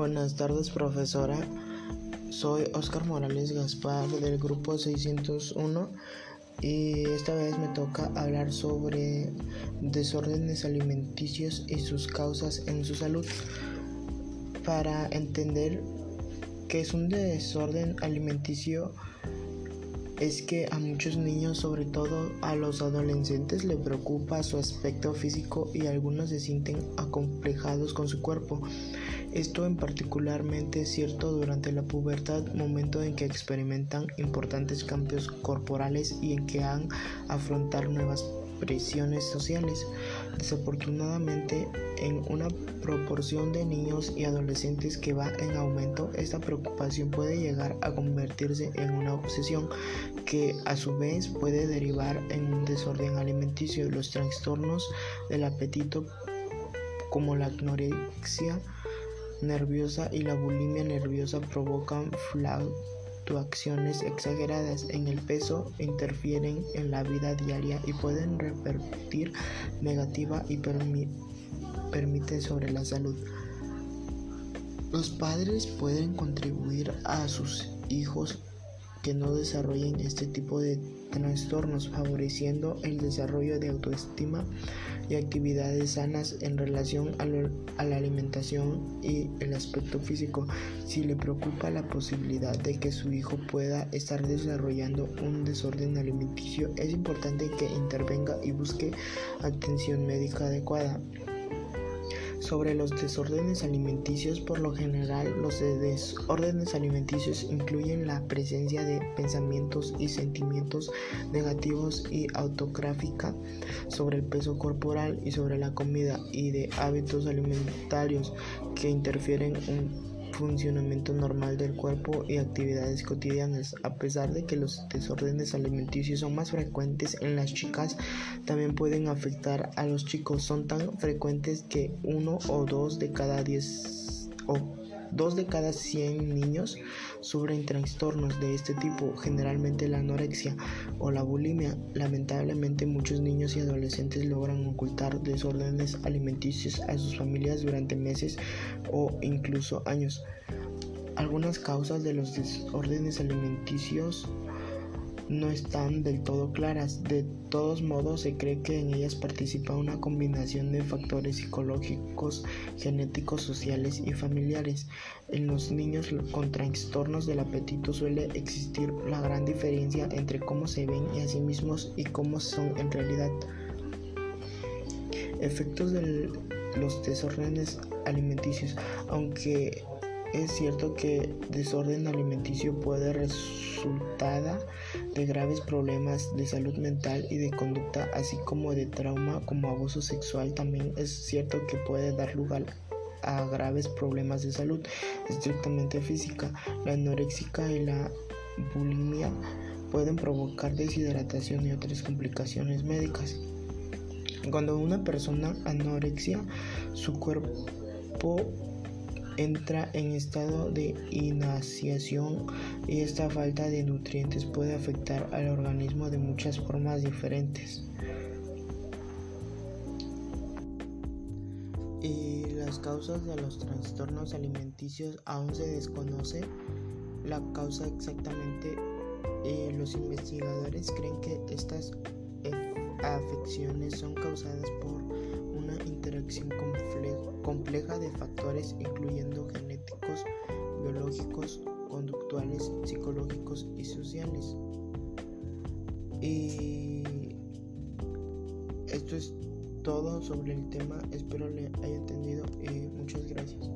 buenas tardes profesora. Soy Oscar Morales Gaspar del grupo 601 y esta vez me toca hablar sobre desórdenes alimenticios y sus causas en su salud. Para entender qué es un desorden alimenticio, es que a muchos niños, sobre todo a los adolescentes, le preocupa su aspecto físico y algunos se sienten acomplejados con su cuerpo. Esto en particularmente es cierto durante la pubertad, momento en que experimentan importantes cambios corporales y en que han afrontar nuevas presiones sociales. Desafortunadamente, en una proporción de niños y adolescentes que va en aumento, esta preocupación puede llegar a convertirse en una obsesión que a su vez puede derivar en un desorden alimenticio. Los trastornos del apetito como la anorexia nerviosa y la bulimia nerviosa provocan acciones exageradas en el peso interfieren en la vida diaria y pueden repercutir negativa y permiten sobre la salud. Los padres pueden contribuir a sus hijos que no desarrollen este tipo de trastornos, favoreciendo el desarrollo de autoestima y actividades sanas en relación a, la alimentación y el aspecto físico. Si le preocupa la posibilidad de que su hijo pueda estar desarrollando un desorden alimenticio, es importante que intervenga y busque atención médica adecuada. Sobre los desórdenes alimenticios, por lo general, los desórdenes alimenticios incluyen la presencia de pensamientos y sentimientos negativos y autográfica sobre el peso corporal y sobre la comida y de hábitos alimentarios que interfieren en funcionamiento normal del cuerpo y actividades cotidianas. A pesar de que los desórdenes alimenticios son más frecuentes en las chicas, también pueden afectar a los chicos. Son tan frecuentes que uno o dos de cada diez o Dos de cada 100 niños sufren trastornos de este tipo, generalmente la anorexia o la bulimia. Lamentablemente muchos niños y adolescentes logran ocultar desórdenes alimenticios a sus familias durante meses o incluso años. Algunas causas de los desórdenes alimenticios no están del todo claras. De todos modos, se cree que en ellas participa una combinación de factores psicológicos, genéticos, sociales y familiares. En los niños con trastornos del apetito suele existir la gran diferencia entre cómo se ven a sí mismos y cómo son en realidad. Efectos de los desórdenes alimenticios. Aunque es cierto que desorden alimenticio puede resultar de graves problemas de salud mental y de conducta, así como de trauma como abuso sexual. También es cierto que puede dar lugar a graves problemas de salud estrictamente física. La anorexica y la bulimia pueden provocar deshidratación y otras complicaciones médicas. Cuando una persona anorexia, su cuerpo entra en estado de inasiación y esta falta de nutrientes puede afectar al organismo de muchas formas diferentes. Y las causas de los trastornos alimenticios aún se desconoce la causa exactamente. Eh, los investigadores creen que estas afecciones son causadas por interacción compleja de factores incluyendo genéticos, biológicos, conductuales, psicológicos y sociales. Y esto es todo sobre el tema, espero le haya entendido y muchas gracias.